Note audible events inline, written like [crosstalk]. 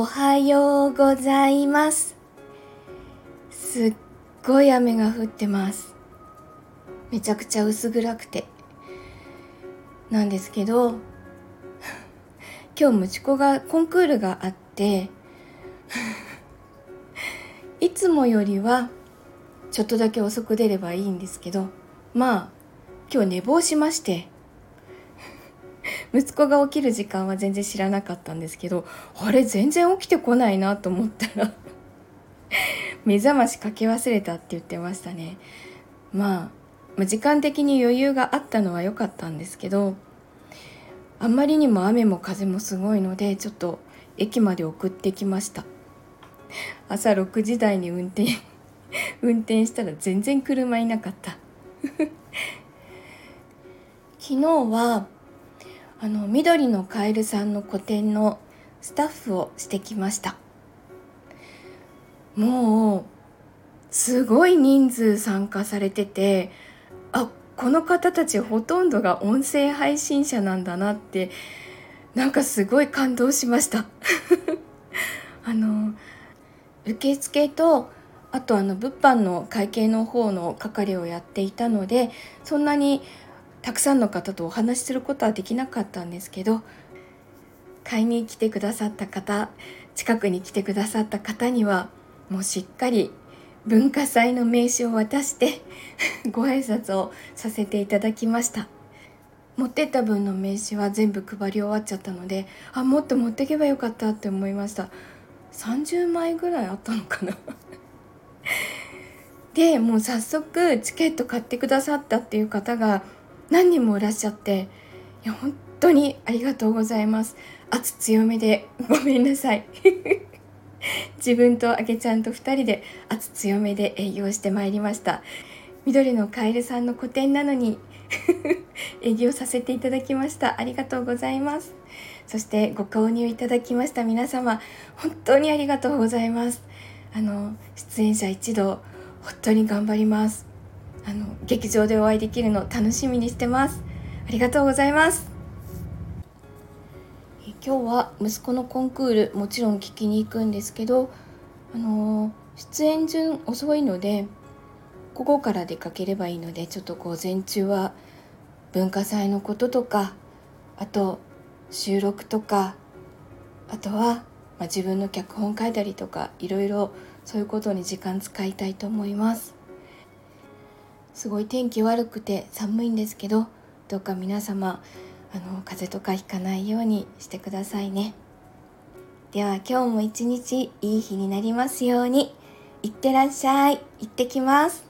おはようございます。すっごい雨が降ってます。めちゃくちゃ薄暗くて。なんですけど [laughs] 今日息子がコンクールがあって [laughs] いつもよりはちょっとだけ遅く出ればいいんですけどまあ今日寝坊しまして息子が起きる時間は全然知らなかったんですけどあれ全然起きてこないなと思ったら [laughs] 目覚ましかけ忘れたって言ってましたね。まあ時間的に余裕があったのは良かったんですけどあんまりにも雨も風もすごいのでちょっと駅まで送ってきました。朝6時台に運転 [laughs] 運転したら全然車いなかった。[laughs] 昨日はあの緑のカエルさんの個展のスタッフをしてきました。もうすごい人数参加されててあこの方たちほとんどが音声配信者なんだなってなんかすごい感動しました。[laughs] あの受付とあとあの物販の会計の方の係をやっていたのでそんなにたくさんの方とお話しすることはできなかったんですけど買いに来てくださった方近くに来てくださった方にはもうしっかり文化祭の名刺を渡して [laughs] ご挨拶をさせていただきました。持ってった分の名刺は全部配り終わっちゃったのであもっと持ってけばよかったって思いました。30枚ぐらいあったのかな。[laughs] でもう早速チケット買ってくださったっていう方が何人もいらっしゃっていや本当にありがとうございます。圧強めでごめんなさい。[laughs] 自分とあげちゃんと2人で圧強めで営業してまいりました。緑のカエルさんの個展なのに [laughs] 営業させていただきました。ありがとうございます。そしてご購入いただきました。皆様本当にありがとうございます。あの出演者一同本当に頑張ります。あの劇場でお会いできるの楽しみにしてます。ありがとうございます。今日は息子のコンクールもちろん聞きに行くんですけどあの出演順遅いので午後から出かければいいのでちょっと午前中は文化祭のこととかあと収録とかあとは、ま、自分の脚本書いたりとかいろいろそういうことに時間使いたいと思います。すごい天気悪くて寒いんですけどどうか皆様あの風邪とかひかないようにしてくださいね。では今日も一日いい日になりますように。いってらっしゃい。行ってきます。